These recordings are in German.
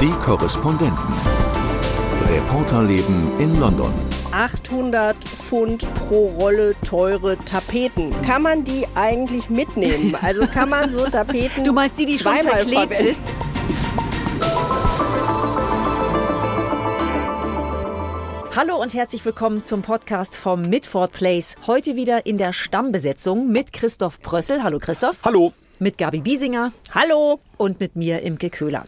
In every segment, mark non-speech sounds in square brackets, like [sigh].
Die Korrespondenten. Reporterleben in London. 800 Pfund pro Rolle teure Tapeten. Kann man die eigentlich mitnehmen? [laughs] Also kann man so Tapeten Du meinst die, die schon verklebt ist? Hallo und herzlich willkommen zum Podcast vom Midford Place. Heute wieder in der Stammbesetzung mit Christoph Brössel. Hallo Christoph. Hallo. Mit Gabi Biesinger Hallo. Und mit mir Imke Köhler.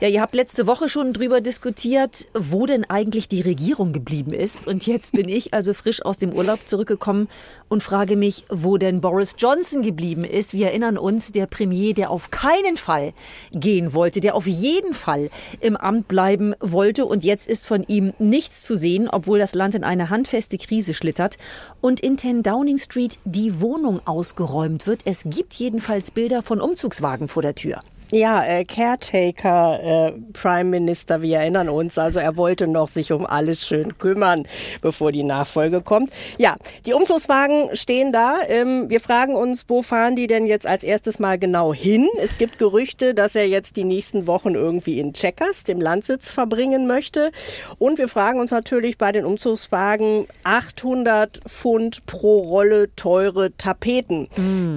Ja, ihr habt letzte Woche schon drüber diskutiert, wo denn eigentlich die Regierung geblieben ist. Und jetzt bin ich also frisch aus dem Urlaub zurückgekommen und frage mich, wo denn Boris Johnson geblieben ist. Wir erinnern uns, der Premier, der auf keinen Fall gehen wollte, der auf jeden Fall im Amt bleiben wollte. Und jetzt ist von ihm nichts zu sehen, obwohl das Land in eine handfeste Krise schlittert und in 10 Downing Street die Wohnung ausgeräumt wird. Es gibt jedenfalls Bilder von Umzugswagen vor der Tür. Ja, äh, Caretaker äh, Prime Minister, wir erinnern uns. Also er wollte noch sich um alles schön kümmern, bevor die Nachfolge kommt. Ja, die Umzugswagen stehen da. Ähm, wir fragen uns, wo fahren die denn jetzt als erstes mal genau hin? Es gibt Gerüchte, dass er jetzt die nächsten Wochen irgendwie in Checkers, dem Landsitz, verbringen möchte. Und wir fragen uns natürlich bei den Umzugswagen 800 Pfund pro Rolle teure Tapeten.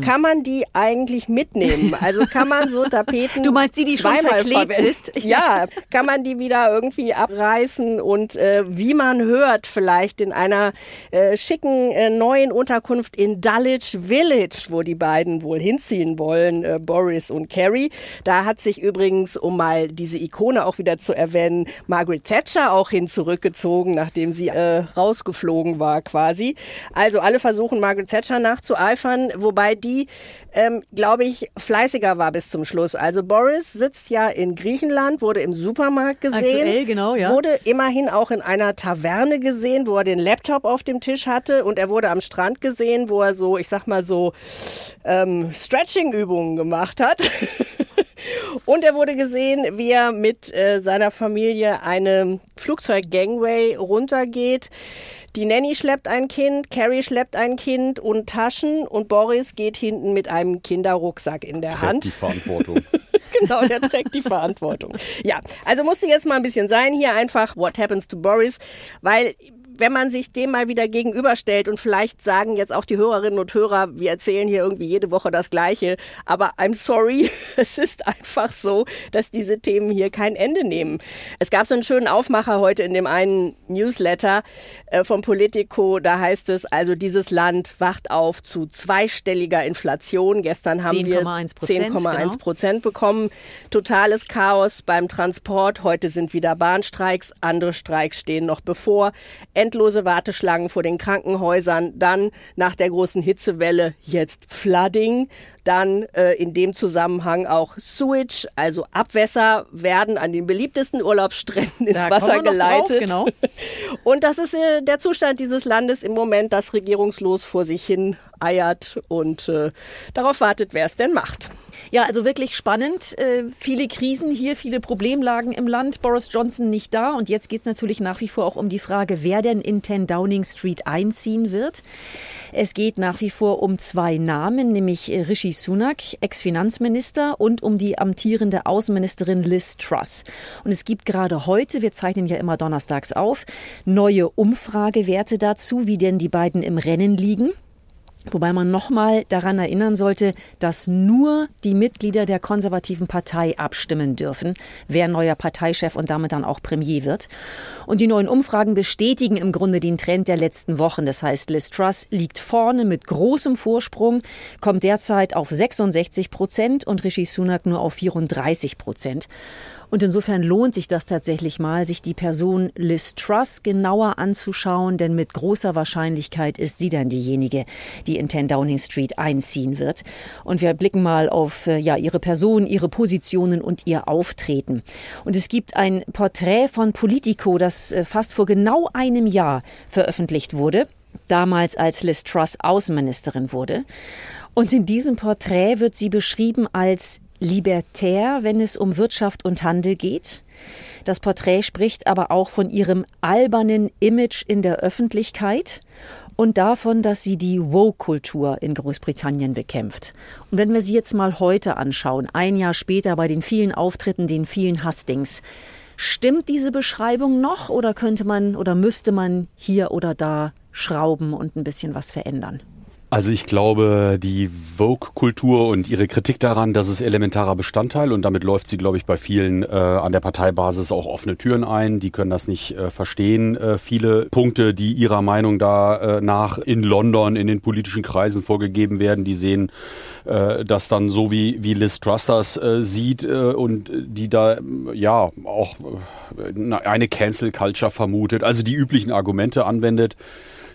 Kann man die eigentlich mitnehmen? Also kann man so [laughs] Tapeten Du meinst die, die schon verklebt ist? [laughs] Ja, kann man die wieder irgendwie abreißen und äh, wie man hört, vielleicht in einer äh, schicken äh, neuen Unterkunft in Dulwich Village, wo die beiden wohl hinziehen wollen, äh, Boris und Carrie. Da hat sich übrigens, um mal diese Ikone auch wieder zu erwähnen, Margaret Thatcher auch hin zurückgezogen, nachdem sie äh, rausgeflogen war quasi. Also alle versuchen Margaret Thatcher nachzueifern, wobei die, ähm, glaube ich, fleißiger war bis zum Schluss. Also Boris sitzt ja in Griechenland, wurde im Supermarkt gesehen, Aktuell, genau, ja. wurde immerhin auch in einer Taverne gesehen, wo er den Laptop auf dem Tisch hatte und er wurde am Strand gesehen, wo er so, ich sag mal so, ähm, Stretching-Übungen gemacht hat. [laughs] Und er wurde gesehen, wie er mit äh, seiner Familie eine Flugzeug-Gangway runtergeht. Die Nanny schleppt ein Kind, Carrie schleppt ein Kind und Taschen und Boris geht hinten mit einem Kinderrucksack in der Hand. Die Verantwortung. [laughs] genau, der trägt die Verantwortung. Ja, also musste jetzt mal ein bisschen sein hier einfach What happens to Boris, weil wenn man sich dem mal wieder gegenüberstellt und vielleicht sagen jetzt auch die Hörerinnen und Hörer, wir erzählen hier irgendwie jede Woche das Gleiche, aber I'm sorry, [laughs] es ist einfach so, dass diese Themen hier kein Ende nehmen. Es gab so einen schönen Aufmacher heute in dem einen Newsletter äh, vom Politico, da heißt es also, dieses Land wacht auf zu zweistelliger Inflation. Gestern haben wir 10,1 10,1 genau. Prozent bekommen. Totales Chaos beim Transport. Heute sind wieder Bahnstreiks. Andere Streiks stehen noch bevor. Endlose Warteschlangen vor den Krankenhäusern. Dann nach der großen Hitzewelle jetzt Flooding. Dann äh, in dem Zusammenhang auch Sewage, also Abwässer werden an den beliebtesten Urlaubsstränden ins Da Wasser noch drauf, geleitet. genau. [laughs] Und das ist äh, der Zustand dieses Landes im Moment, das regierungslos vor sich hin eiert und äh, darauf wartet, wer es denn macht. Ja, also wirklich spannend. Äh, viele Krisen hier, viele Problemlagen im Land. Boris Johnson nicht da. Und jetzt geht es natürlich nach wie vor auch um die Frage, wer denn in 10 Downing Street einziehen wird. Es geht nach wie vor um zwei Namen, nämlich äh, Rishi Sunak, Ex-Finanzminister, und um die amtierende Außenministerin Liz Truss. Und es gibt gerade heute, wir zeichnen ja immer donnerstags auf, neue Umfragewerte dazu, wie denn die beiden im Rennen liegen. Wobei man nochmal daran erinnern sollte, dass nur die Mitglieder der konservativen Partei abstimmen dürfen, wer neuer Parteichef und damit dann auch Premier wird. Und die neuen Umfragen bestätigen im Grunde den Trend der letzten Wochen. Das heißt, Liz Truss liegt vorne mit großem Vorsprung, kommt derzeit auf 66 Prozent und Rishi Sunak nur auf 34 Prozent. Und insofern lohnt sich das tatsächlich mal, sich die Person Liz Truss genauer anzuschauen, denn mit großer Wahrscheinlichkeit ist sie dann diejenige, die in 10 Downing Street einziehen wird. Und wir blicken mal auf äh, ja, ihre Person, ihre Positionen und ihr Auftreten. Und es gibt ein Porträt von Politico, das äh, fast vor genau einem Jahr veröffentlicht wurde damals als Liz Truss Außenministerin wurde. Und in diesem Porträt wird sie beschrieben als libertär, wenn es um Wirtschaft und Handel geht. Das Porträt spricht aber auch von ihrem albernen Image in der Öffentlichkeit und davon, dass sie die Woke-Kultur in Großbritannien bekämpft. Und wenn wir sie jetzt mal heute anschauen, ein Jahr später bei den vielen Auftritten, den vielen Hustings, stimmt diese Beschreibung noch oder könnte man oder müsste man hier oder da schrauben und ein bisschen was verändern? Also ich glaube, die Vogue-Kultur und ihre Kritik daran, das ist elementarer Bestandteil und damit läuft sie, glaube ich, bei vielen äh, an der Parteibasis auch offene Türen ein. Die können das nicht äh, verstehen. Äh, viele Punkte, die ihrer Meinung da äh, nach in London in den politischen Kreisen vorgegeben werden, die sehen äh, das dann so wie, wie Liz Truss das äh, sieht äh, und die da ja auch äh, eine Cancel Culture vermutet, also die üblichen Argumente anwendet.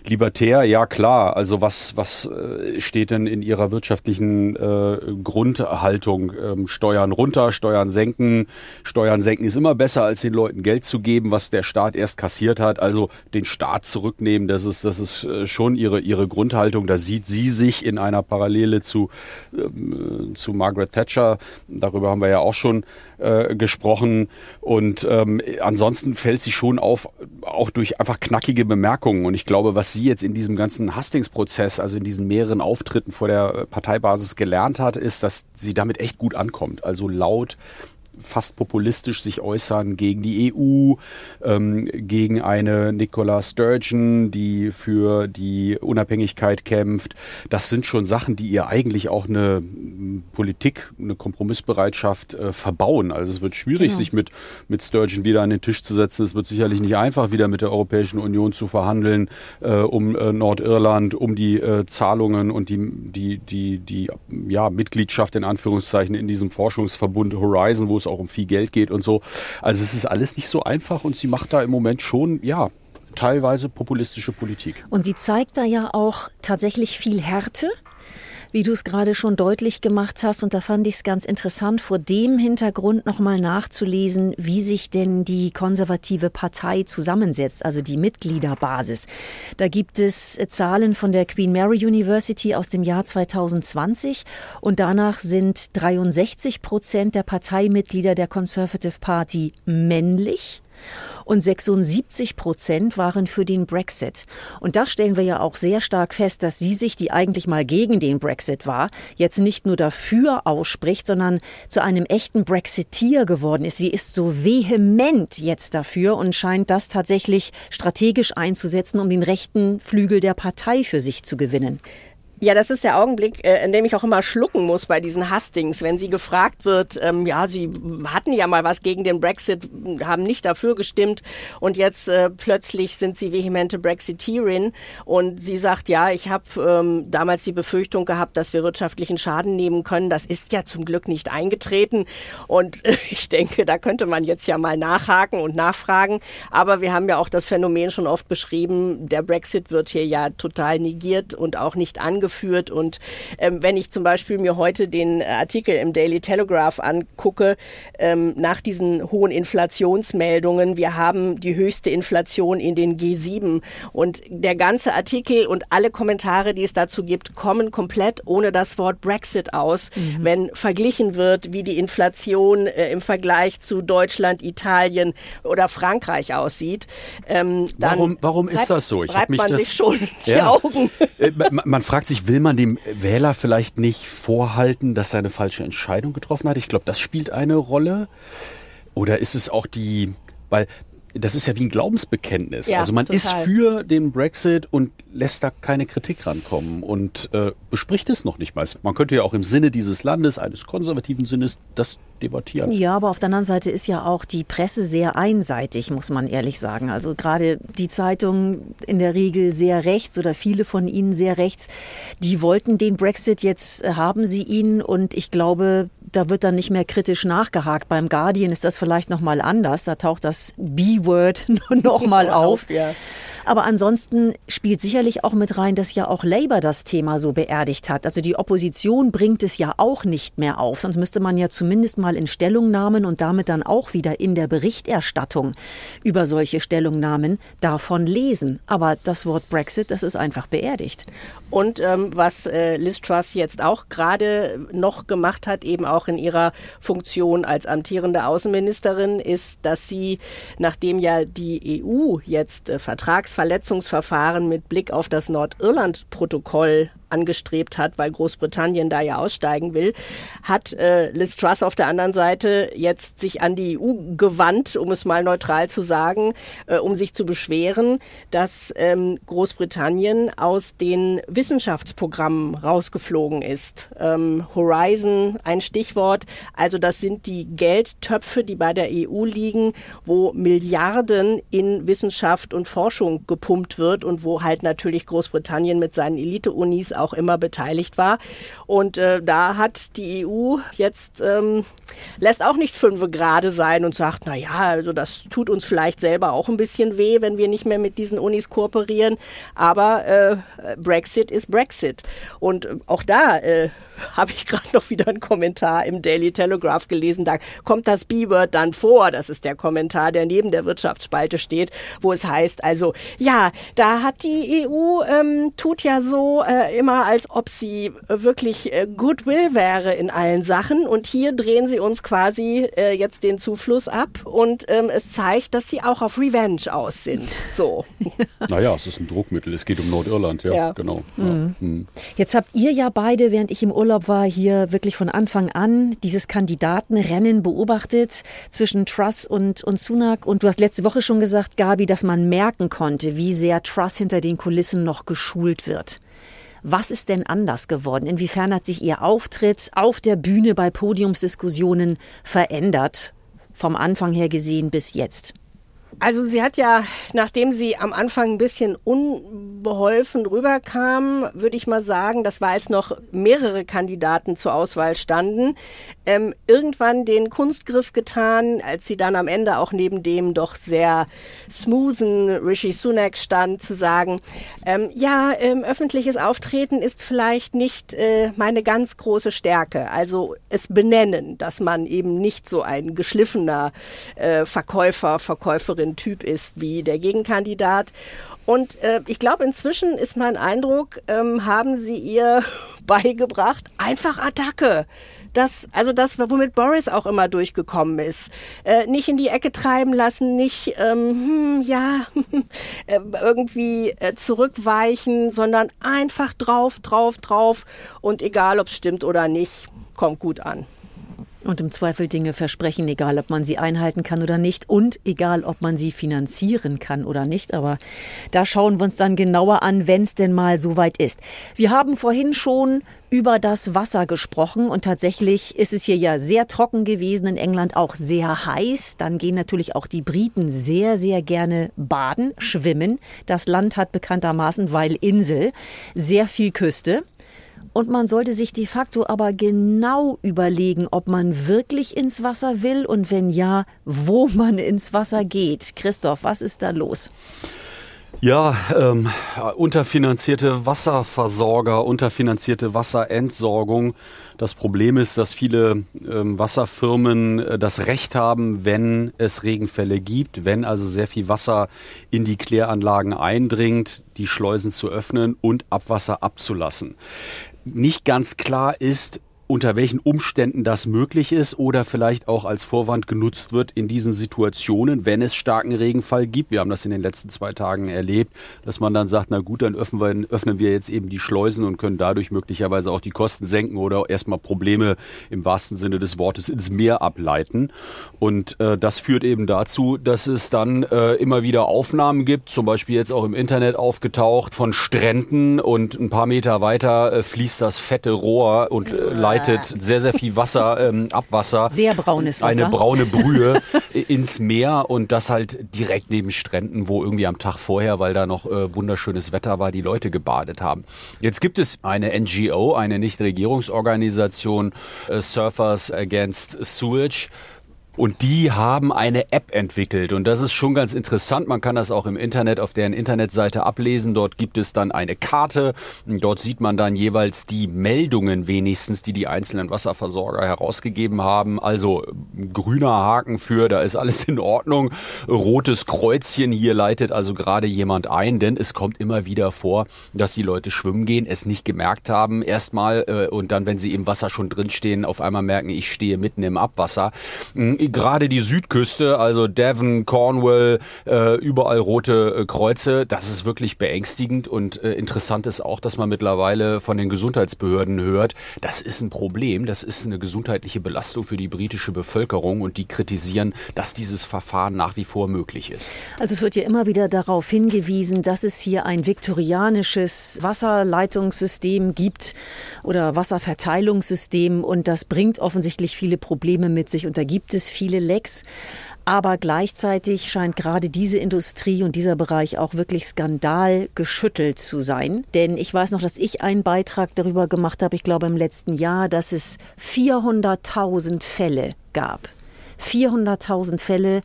Libertär, ja klar. Also was, was äh, steht denn in Ihrer wirtschaftlichen äh, Grundhaltung? Ähm, Steuern runter, Steuern senken. Steuern senken ist immer besser, als den Leuten Geld zu geben, was der Staat erst kassiert hat. Also den Staat zurücknehmen, das ist, das ist äh, schon ihre, ihre Grundhaltung. Da sieht sie sich in einer Parallele zu, ähm, zu Margaret Thatcher. Darüber haben wir ja auch schon äh, gesprochen. Und ähm, ansonsten fällt sie schon auf, auch durch einfach knackige Bemerkungen. Und ich glaube, was sie jetzt in diesem ganzen Hastings-Prozess, also in diesen mehreren Auftritten vor der Parteibasis gelernt hat, ist, dass sie damit echt gut ankommt. Also laut fast populistisch sich äußern gegen die EU, ähm, gegen eine Nicola Sturgeon, die für die Unabhängigkeit kämpft. Das sind schon Sachen, die ihr eigentlich auch eine Politik, eine Kompromissbereitschaft äh, verbauen. Also es wird schwierig, genau. sich mit, mit Sturgeon wieder an den Tisch zu setzen. Es wird sicherlich nicht einfach, wieder mit der Europäischen Union zu verhandeln, äh, um äh, Nordirland, um die äh, Zahlungen und die, die, die, die ja, Mitgliedschaft in Anführungszeichen in diesem Forschungsverbund Horizon, wo es auch um viel Geld geht und so. Also es ist alles nicht so einfach und sie macht da im Moment schon, ja, teilweise populistische Politik. Und sie zeigt da ja auch tatsächlich viel Härte wie du es gerade schon deutlich gemacht hast. Und da fand ich es ganz interessant, vor dem Hintergrund nochmal nachzulesen, wie sich denn die konservative Partei zusammensetzt, also die Mitgliederbasis. Da gibt es Zahlen von der Queen Mary University aus dem Jahr 2020 und danach sind 63 Prozent der Parteimitglieder der Conservative Party männlich und 76 Prozent waren für den Brexit. Und das stellen wir ja auch sehr stark fest, dass sie sich, die eigentlich mal gegen den Brexit war, jetzt nicht nur dafür ausspricht, sondern zu einem echten Brexiteer geworden ist. Sie ist so vehement jetzt dafür und scheint das tatsächlich strategisch einzusetzen, um den rechten Flügel der Partei für sich zu gewinnen. Ja, das ist der Augenblick, äh, in dem ich auch immer schlucken muss bei diesen Hustings, wenn sie gefragt wird, ähm, ja, sie hatten ja mal was gegen den Brexit, haben nicht dafür gestimmt und jetzt äh, plötzlich sind sie vehemente Brexiteerin und sie sagt, ja, ich habe ähm, damals die Befürchtung gehabt, dass wir wirtschaftlichen Schaden nehmen können. Das ist ja zum Glück nicht eingetreten und äh, [laughs] ich denke, da könnte man jetzt ja mal nachhaken und nachfragen. Aber wir haben ja auch das Phänomen schon oft beschrieben, der Brexit wird hier ja total negiert und auch nicht angefangen angeführt. Und ähm, wenn ich zum Beispiel mir heute den Artikel im Daily Telegraph angucke, ähm, nach diesen hohen Inflationsmeldungen, wir haben die höchste Inflation in den G7 und der ganze Artikel und alle Kommentare, die es dazu gibt, kommen komplett ohne das Wort Brexit aus, mhm. wenn verglichen wird, wie die Inflation äh, im Vergleich zu Deutschland, Italien oder Frankreich aussieht. Ähm, warum warum ist das so? Ich reibt mich man das, sich schon die ja. Augen. Äh, man, man fragt sich, sich, will man dem Wähler vielleicht nicht vorhalten, dass er eine falsche Entscheidung getroffen hat? Ich glaube, das spielt eine Rolle. Oder ist es auch die, weil das ist ja wie ein Glaubensbekenntnis. Ja, also man total. ist für den Brexit und lässt da keine Kritik rankommen und äh, bespricht es noch nicht mal. Man könnte ja auch im Sinne dieses Landes, eines konservativen Sinnes, das debattieren. Ja, aber auf der anderen Seite ist ja auch die Presse sehr einseitig, muss man ehrlich sagen. Also gerade die Zeitungen in der Regel sehr rechts oder viele von ihnen sehr rechts, die wollten den Brexit, jetzt haben sie ihn und ich glaube, da wird dann nicht mehr kritisch nachgehakt. Beim Guardian ist das vielleicht noch mal anders. Da taucht das B-Word [laughs] noch mal auf. Ja. Aber ansonsten spielt sicherlich auch mit rein, dass ja auch Labour das Thema so beerdigt hat. Also die Opposition bringt es ja auch nicht mehr auf. Sonst müsste man ja zumindest mal in Stellungnahmen und damit dann auch wieder in der Berichterstattung über solche Stellungnahmen davon lesen. Aber das Wort Brexit, das ist einfach beerdigt. Und ähm, was äh, Liz Truss jetzt auch gerade noch gemacht hat, eben auch in ihrer Funktion als amtierende Außenministerin, ist, dass sie, nachdem ja die EU jetzt äh, Vertragsverletzungsverfahren mit Blick auf das Nordirland-Protokoll angestrebt hat, weil Großbritannien da ja aussteigen will, hat äh, Liz Truss auf der anderen Seite jetzt sich an die EU gewandt, um es mal neutral zu sagen, äh, um sich zu beschweren, dass ähm, Großbritannien aus den Wissenschaftsprogrammen rausgeflogen ist. Ähm, Horizon, ein Stichwort. Also das sind die Geldtöpfe, die bei der EU liegen, wo Milliarden in Wissenschaft und Forschung gepumpt wird und wo halt natürlich Großbritannien mit seinen Elite-Unis auch immer beteiligt war. Und äh, da hat die EU jetzt ähm, lässt auch nicht fünf gerade sein und sagt, na ja, also das tut uns vielleicht selber auch ein bisschen weh, wenn wir nicht mehr mit diesen Unis kooperieren. Aber äh, Brexit ist Brexit. Und äh, auch da äh, [laughs] habe ich gerade noch wieder einen Kommentar im Daily Telegraph gelesen. Da kommt das B-Word dann vor. Das ist der Kommentar, der neben der Wirtschaftsspalte steht, wo es heißt, also ja, da hat die EU ähm, tut ja so äh, immer, als ob sie wirklich äh, Goodwill wäre in allen Sachen. Und hier drehen sie uns quasi äh, jetzt den Zufluss ab und ähm, es zeigt, dass sie auch auf Revenge aus sind. So. [laughs] naja, es ist ein Druckmittel. Es geht um Nordirland, ja, ja. genau. Mhm. Ja. Mhm. Jetzt habt ihr ja beide, während ich im Urlaub Urlaub war, hier wirklich von Anfang an dieses Kandidatenrennen beobachtet zwischen Truss und, und Sunak. Und du hast letzte Woche schon gesagt, Gabi, dass man merken konnte, wie sehr Truss hinter den Kulissen noch geschult wird. Was ist denn anders geworden? Inwiefern hat sich Ihr Auftritt auf der Bühne bei Podiumsdiskussionen verändert? Vom Anfang her gesehen bis jetzt? Also sie hat ja, nachdem sie am Anfang ein bisschen unbeholfen rüberkam, würde ich mal sagen, das war als noch mehrere Kandidaten zur Auswahl standen, ähm, irgendwann den Kunstgriff getan, als sie dann am Ende auch neben dem doch sehr smoothen Rishi Sunak stand, zu sagen, ähm, ja, ähm, öffentliches Auftreten ist vielleicht nicht äh, meine ganz große Stärke. Also es benennen, dass man eben nicht so ein geschliffener äh, Verkäufer, Verkäuferin Typ ist wie der Gegenkandidat. Und äh, ich glaube, inzwischen ist mein Eindruck, ähm, haben sie ihr [laughs] beigebracht, einfach Attacke. Das, also das, womit Boris auch immer durchgekommen ist. Äh, nicht in die Ecke treiben lassen, nicht ähm, hm, ja [laughs] äh, irgendwie äh, zurückweichen, sondern einfach drauf, drauf, drauf und egal, ob es stimmt oder nicht, kommt gut an. Und im Zweifel Dinge versprechen, egal ob man sie einhalten kann oder nicht und egal ob man sie finanzieren kann oder nicht. Aber da schauen wir uns dann genauer an, wenn es denn mal soweit ist. Wir haben vorhin schon über das Wasser gesprochen und tatsächlich ist es hier ja sehr trocken gewesen, in England auch sehr heiß. Dann gehen natürlich auch die Briten sehr, sehr gerne baden, schwimmen. Das Land hat bekanntermaßen, weil Insel, sehr viel Küste. Und man sollte sich de facto aber genau überlegen, ob man wirklich ins Wasser will und wenn ja, wo [laughs] man ins Wasser geht. Christoph, was ist da los? Ja, ähm, unterfinanzierte Wasserversorger, unterfinanzierte Wasserentsorgung. Das Problem ist, dass viele ähm, Wasserfirmen äh, das Recht haben, wenn es Regenfälle gibt, wenn also sehr viel Wasser in die Kläranlagen eindringt, die Schleusen zu öffnen und Abwasser abzulassen nicht ganz klar ist, unter welchen Umständen das möglich ist oder vielleicht auch als Vorwand genutzt wird in diesen Situationen, wenn es starken Regenfall gibt. Wir haben das in den letzten zwei Tagen erlebt, dass man dann sagt, na gut, dann öffnen wir, öffnen wir jetzt eben die Schleusen und können dadurch möglicherweise auch die Kosten senken oder erstmal Probleme im wahrsten Sinne des Wortes ins Meer ableiten. Und äh, das führt eben dazu, dass es dann äh, immer wieder Aufnahmen gibt, zum Beispiel jetzt auch im Internet aufgetaucht, von Stränden und ein paar Meter weiter äh, fließt das fette Rohr und äh, sehr, sehr viel Wasser, ähm, Abwasser. Sehr braunes Wasser. Eine braune Brühe [laughs] ins Meer und das halt direkt neben Stränden, wo irgendwie am Tag vorher, weil da noch äh, wunderschönes Wetter war, die Leute gebadet haben. Jetzt gibt es eine NGO, eine Nichtregierungsorganisation, äh, Surfers Against Sewage Und die haben eine App entwickelt und das ist schon ganz interessant. Man kann das auch im Internet auf deren Internetseite ablesen. Dort gibt es dann eine Karte. Dort sieht man dann jeweils die Meldungen wenigstens, die die einzelnen Wasserversorger herausgegeben haben. Also grüner Haken für, da ist alles in Ordnung. Rotes Kreuzchen hier leitet also gerade jemand ein, denn es kommt immer wieder vor, dass die Leute schwimmen gehen, es nicht gemerkt haben erstmal äh, und dann, wenn sie im Wasser schon drinstehen, auf einmal merken, ich stehe mitten im Abwasser gerade die Südküste, also Devon, Cornwall, äh, überall rote äh, Kreuze, das ist wirklich beängstigend und äh, interessant ist auch, dass man mittlerweile von den Gesundheitsbehörden hört, das ist ein Problem, das ist eine gesundheitliche Belastung für die britische Bevölkerung und die kritisieren, dass dieses Verfahren nach wie vor möglich ist. Also es wird ja immer wieder darauf hingewiesen, dass es hier ein viktorianisches Wasserleitungssystem gibt oder Wasserverteilungssystem und das bringt offensichtlich viele Probleme mit sich und da gibt es viele Lecks. Aber gleichzeitig scheint gerade diese Industrie und dieser Bereich auch wirklich skandalgeschüttelt zu sein. Denn ich weiß noch, dass ich einen Beitrag darüber gemacht habe, ich glaube im letzten Jahr, dass es 400.000 Fälle gab. 400.000 Fälle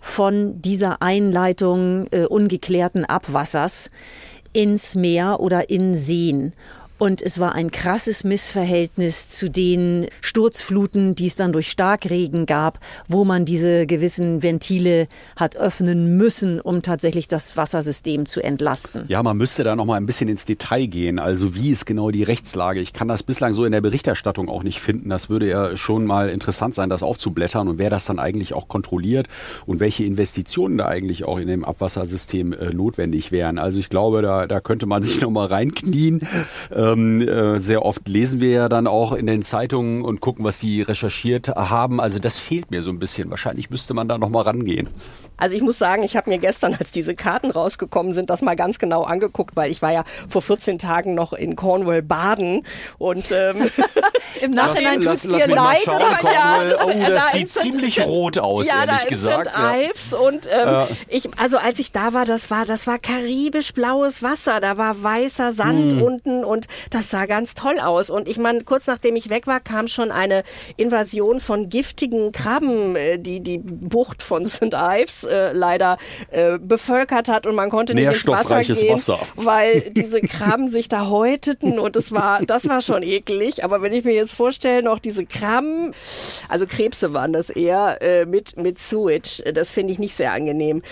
von dieser Einleitung äh, ungeklärten Abwassers ins Meer oder in Seen. Und es war ein krasses Missverhältnis zu den Sturzfluten, die es dann durch Starkregen gab, wo man diese gewissen Ventile hat öffnen müssen, um tatsächlich das Wassersystem zu entlasten. Ja, man müsste da noch mal ein bisschen ins Detail gehen. Also wie ist genau die Rechtslage? Ich kann das bislang so in der Berichterstattung auch nicht finden. Das würde ja schon mal interessant sein, das aufzublättern und wer das dann eigentlich auch kontrolliert und welche Investitionen da eigentlich auch in dem Abwassersystem äh, notwendig wären. Also ich glaube, da, da könnte man sich noch mal reinknien. Äh, ähm, äh, sehr oft lesen wir ja dann auch in den Zeitungen und gucken, was sie recherchiert haben. Also das fehlt mir so ein bisschen. Wahrscheinlich müsste man da noch mal rangehen. Also ich muss sagen, ich habe mir gestern, als diese Karten rausgekommen sind, das mal ganz genau angeguckt, weil ich war ja vor 14 Tagen noch in Cornwall baden und ähm, [laughs] im Nachhinein tut es dir leid. Schauen, ja, das, oh, das da sieht ziemlich St. rot aus, ja, ehrlich da gesagt. St. Ives ja. und ähm, ja. ich, also als ich da war, das war, das war karibisch blaues Wasser, da war weißer Sand hm. unten und das sah ganz toll aus. Und ich meine, kurz nachdem ich weg war, kam schon eine Invasion von giftigen Krabben, äh, die die Bucht von St. Ives äh, leider äh, bevölkert hat und man konnte nicht ins Wasser gehen, Wasser. weil [laughs] diese Krabben sich da häuteten und es war, das war schon eklig. Aber wenn ich mir jetzt vorstelle, noch diese Krabben, also Krebse waren das eher äh, mit mit Sewage, das finde ich nicht sehr angenehm.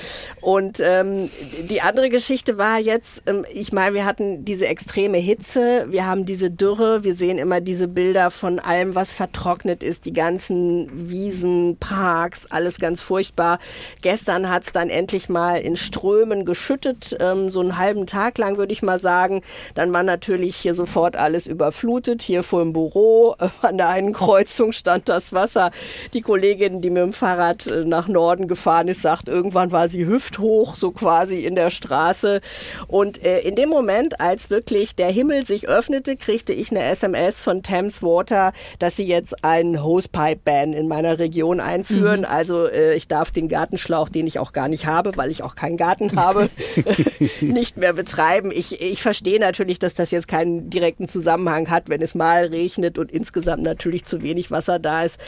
Und ähm, die andere Geschichte war jetzt, ähm, ich meine, wir hatten diese extreme Hitze, wir haben diese Dürre, wir sehen immer diese Bilder von allem, was vertrocknet ist, die ganzen Wiesen, Parks, alles ganz furchtbar. Gestern Gestern hat es dann endlich mal in Strömen geschüttet, ähm, so einen halben Tag lang würde ich mal sagen. Dann war natürlich hier sofort alles überflutet. Hier vor dem Büro äh, an der einen Kreuzung stand das Wasser. Die Kollegin, die mit dem Fahrrad äh, nach Norden gefahren ist, sagt, irgendwann war sie hüfthoch, so quasi in der Straße. Und äh, in dem Moment, als wirklich der Himmel sich öffnete, kriegte ich eine SMS von Thames Water, dass sie jetzt einen Hosepipe-Ban in meiner Region einführen. Mhm. Also äh, ich darf den Gartenschlauch den ich auch gar nicht habe, weil ich auch keinen Garten [laughs] habe, [laughs] nicht mehr betreiben. Ich, ich verstehe natürlich, dass das jetzt keinen direkten Zusammenhang hat, wenn es mal regnet und insgesamt natürlich zu wenig Wasser da ist.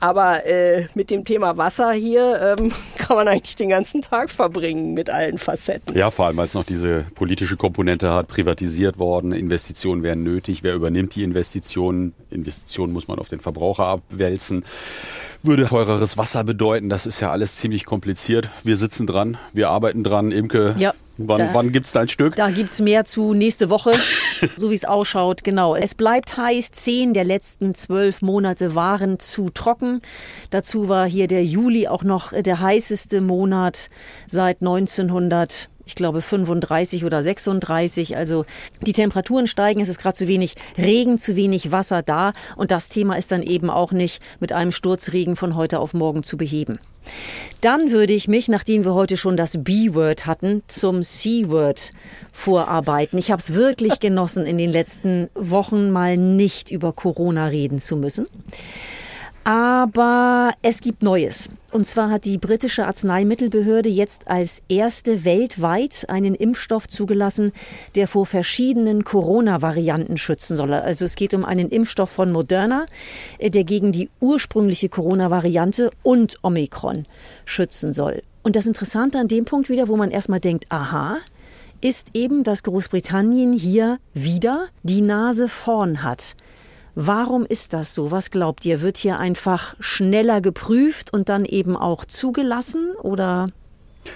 Aber äh, mit dem Thema Wasser hier ähm, [laughs] kann man eigentlich den ganzen Tag verbringen mit allen Facetten. Ja, vor allem, weil es noch diese politische Komponente hat, privatisiert worden, Investitionen wären nötig. Wer übernimmt die Investitionen? Investitionen muss man auf den Verbraucher abwälzen würde teureres Wasser bedeuten. Das ist ja alles ziemlich kompliziert. Wir sitzen dran, wir arbeiten dran. Imke, ja. Wann, da, wann gibt's dein Stück? Da gibt's mehr zu nächste Woche, so wie es ausschaut. Genau. Es bleibt heiß. Zehn der letzten zwölf Monate waren zu trocken. Dazu war hier der Juli auch noch der heißeste Monat seit 1900 ich glaube 35 oder 36. Also die Temperaturen steigen, es ist gerade zu wenig Regen, zu wenig Wasser da und das Thema ist dann eben auch nicht mit einem Sturzregen von heute auf morgen zu beheben. Dann würde ich mich, nachdem wir heute schon das B-Word hatten, zum C-Word vorarbeiten. Ich habe es wirklich [laughs] genossen, in den letzten Wochen mal nicht über Corona reden zu müssen. Aber es gibt Neues. Und zwar hat die britische Arzneimittelbehörde jetzt als erste weltweit einen Impfstoff zugelassen, der vor verschiedenen Corona-Varianten schützen soll. Also es geht um einen Impfstoff von Moderna, äh, der gegen die ursprüngliche Corona-Variante und Omikron schützen soll. Und das Interessante an dem Punkt wieder, wo man erstmal denkt, aha, ist eben, dass Großbritannien hier wieder die Nase vorn hat. Warum ist das so? Was glaubt ihr? Wird hier einfach schneller geprüft und dann eben auch zugelassen oder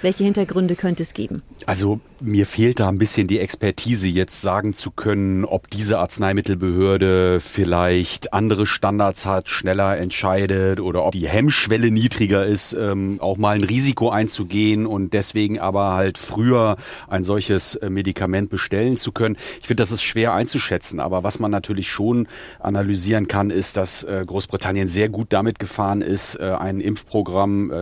welche Hintergründe könnte es geben? Also mir fehlt da ein bisschen die Expertise, jetzt sagen zu können, ob diese Arzneimittelbehörde vielleicht andere Standards hat, schneller entscheidet oder ob die Hemmschwelle niedriger ist, ähm, auch mal ein Risiko einzugehen und deswegen aber halt früher ein solches äh, Medikament bestellen zu können. Ich finde, das ist schwer einzuschätzen, aber was man natürlich schon analysieren kann, ist, dass äh, Großbritannien sehr gut damit gefahren ist, äh, ein Impfprogramm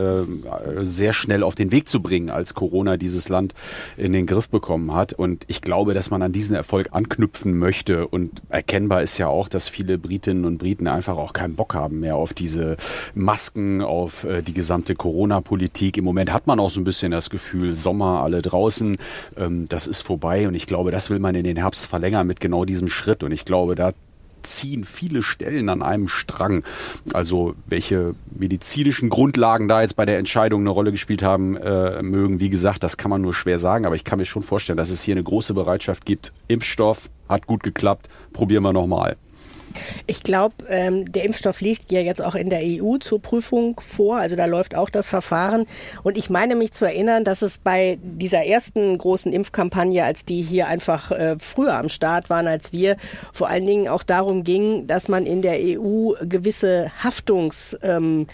sehr schnell auf den Weg zu bringen, als Corona dieses Land in den Griff bekommen hat. Und ich glaube, dass man an diesen Erfolg anknüpfen möchte. Und erkennbar ist ja auch, dass viele Britinnen und Briten einfach auch keinen Bock haben mehr auf diese Masken, auf äh, die gesamte Corona-Politik. Im Moment hat man auch so ein bisschen das Gefühl, Sommer, alle draußen, ähm, das ist vorbei. Und ich glaube, das will man in den Herbst verlängern mit genau diesem Schritt. Und ich glaube, da ziehen viele Stellen an einem Strang. Also welche medizinischen Grundlagen da jetzt bei der Entscheidung eine Rolle gespielt haben äh, mögen, wie gesagt, das kann man nur schwer sagen, aber ich kann mir schon vorstellen, dass es hier eine große Bereitschaft gibt. Impfstoff hat gut geklappt, probieren wir nochmal. Ich glaube, ähm, der Impfstoff liegt ja jetzt auch in der EU zur Prüfung vor. Also da läuft auch das Verfahren. Und ich meine mich zu erinnern, dass es bei dieser ersten großen Impfkampagne, als die hier einfach äh, früher am Start waren als wir, vor allen Dingen auch darum ging, dass man in der EU gewisse Haftungsdinge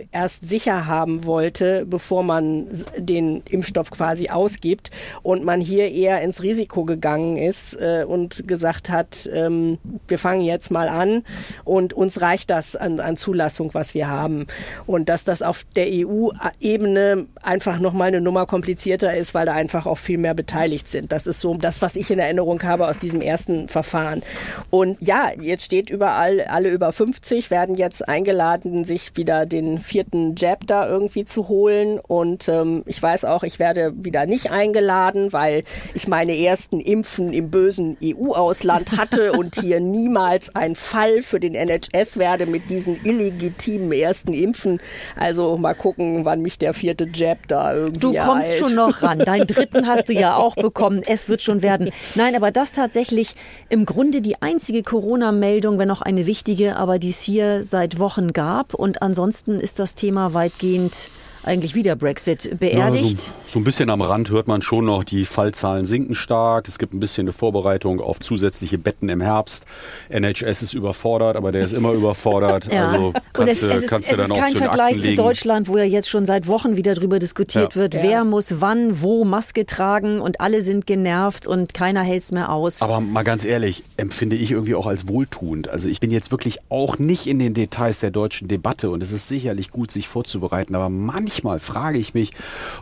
ähm, erst sicher haben wollte, bevor man den Impfstoff quasi ausgibt. Und man hier eher ins Risiko gegangen ist äh, und gesagt hat, ähm, wir fangen jetzt mal an und uns reicht das an, an Zulassung, was wir haben. Und dass das auf der EU-Ebene einfach nochmal eine Nummer komplizierter ist, weil da einfach auch viel mehr beteiligt sind. Das ist so das, was ich in Erinnerung habe aus diesem ersten Verfahren. Und ja, jetzt steht überall, alle über 50 werden jetzt eingeladen, sich wieder den vierten Jab da irgendwie zu holen. Und ähm, ich weiß auch, ich werde wieder nicht eingeladen, weil ich meine ersten Impfen im bösen EU-Ausland hatte und hier [laughs] niemals als ein Fall für den NHS werde mit diesen illegitimen ersten Impfen. Also mal gucken, wann mich der vierte Jab da irgendwie Du kommst ereilt. schon noch ran. Deinen dritten hast du ja auch [laughs] bekommen. Es wird schon werden. Nein, aber das tatsächlich im Grunde die einzige Corona-Meldung, wenn auch eine wichtige, aber die es hier seit Wochen gab. Und ansonsten ist das Thema weitgehend eigentlich wieder Brexit beerdigt. Ja, so, so, ein bisschen am Rand hört man schon noch, die Fallzahlen sinken stark. Es gibt ein bisschen eine Vorbereitung auf zusätzliche Betten im Herbst. NHS ist überfordert, aber der ist immer überfordert. [laughs] ja. Also kannst, es, es ist, kannst es du dann ist kein Vergleich zu Deutschland, wo ja jetzt schon seit Wochen wieder drüber diskutiert ja. wird, ja. wer muss wann, wo Maske tragen und alle sind genervt und keiner hält es mehr aus. Aber mal ganz ehrlich, empfinde ich irgendwie auch als wohltuend. Also ich bin jetzt wirklich auch nicht in den Details der deutschen Debatte und es ist sicherlich gut, sich vorzubereiten, aber manchmal manchmal frage ich mich,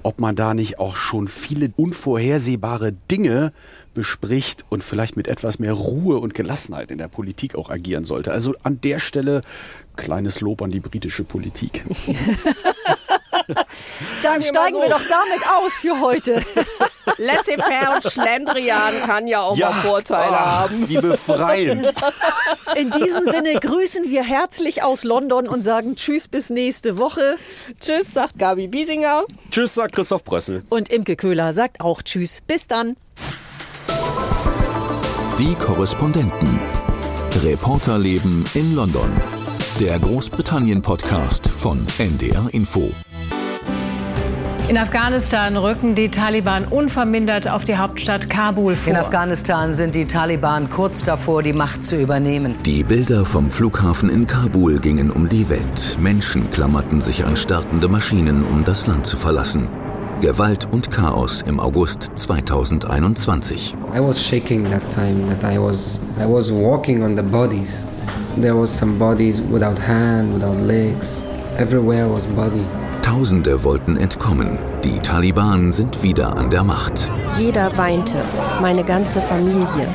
ob man da nicht auch schon viele unvorhersehbare Dinge bespricht und vielleicht mit etwas mehr Ruhe und Gelassenheit in der Politik auch agieren sollte. Also an der Stelle kleines Lob an die britische Politik. [laughs] [laughs] Dann steigen wir, wir doch damit aus für heute. [laughs] Laissez-faire und Schlendrian kann ja auch ja, mal Vorteile oh, haben. Wie befreiend. [laughs] In diesem Sinne grüßen wir herzlich aus London und sagen Tschüss bis nächste Woche. Tschüss, sagt Gabi Biesinger. Tschüss, sagt Christoph Brössel. Und Imke Köhler sagt auch Tschüss. Bis dann. Die Korrespondenten. Reporterleben in London. Der Großbritannien-Podcast von NDR Info. In Afghanistan rücken die Taliban unvermindert auf die Hauptstadt Kabul vor. In Afghanistan sind die Taliban kurz davor, die Macht zu übernehmen. Die Bilder vom Flughafen in Kabul gingen um die Welt. Menschen klammerten sich an startende Maschinen, um das Land zu verlassen. Gewalt und Chaos im August 2021. I was shaking that time that I was I was walking on the bodies. There was some bodies without hand, without legs. Everywhere was body. Tausende wollten entkommen. Die Taliban sind wieder an der Macht. Jeder weinte, meine ganze Familie.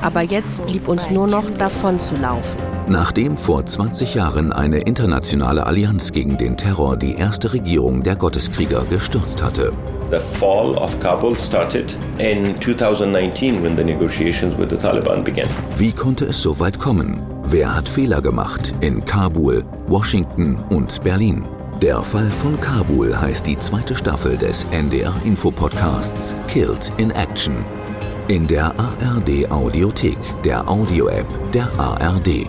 Aber jetzt blieb uns nur noch davon zu laufen. Nachdem vor 20 Jahren eine internationale Allianz gegen den Terror die erste Regierung der Gotteskrieger gestürzt hatte. The fall of Kabul started in 2019 when the negotiations with the Taliban began. Wie konnte es so weit kommen? Wer hat Fehler gemacht in Kabul, Washington und Berlin? Der Fall von Kabul heißt die zweite Staffel des NDR Info Podcasts Killed in Action. In der ARD Audiothek, der Audio-App der ARD